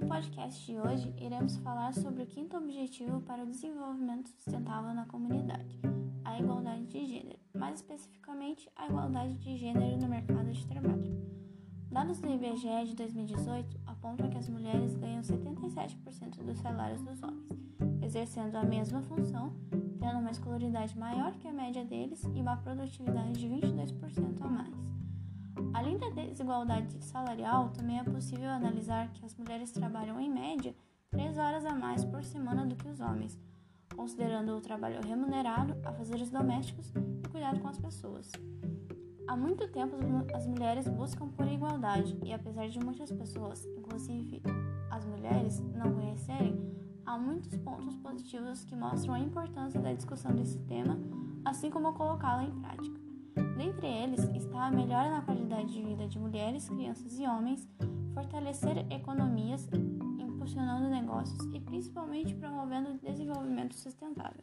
podcast de hoje, iremos falar sobre o quinto objetivo para o desenvolvimento sustentável na comunidade, a igualdade de gênero, mais especificamente a igualdade de gênero no mercado de trabalho. Dados do IBGE de 2018 apontam que as mulheres ganham 77% dos salários dos homens, exercendo a mesma função, tendo uma escolaridade maior que a média deles e uma produtividade de 22% a mais. Desigualdade salarial, também é possível analisar que as mulheres trabalham em média 3 horas a mais por semana do que os homens, considerando o trabalho remunerado, afazeres domésticos e cuidado com as pessoas. Há muito tempo as mulheres buscam por igualdade e apesar de muitas pessoas, inclusive as mulheres, não conhecerem, há muitos pontos positivos que mostram a importância da discussão desse tema, assim como colocá-la em prática. Dentre eles melhora na qualidade de vida de mulheres, crianças e homens, fortalecer economias, impulsionando negócios e principalmente promovendo desenvolvimento sustentável.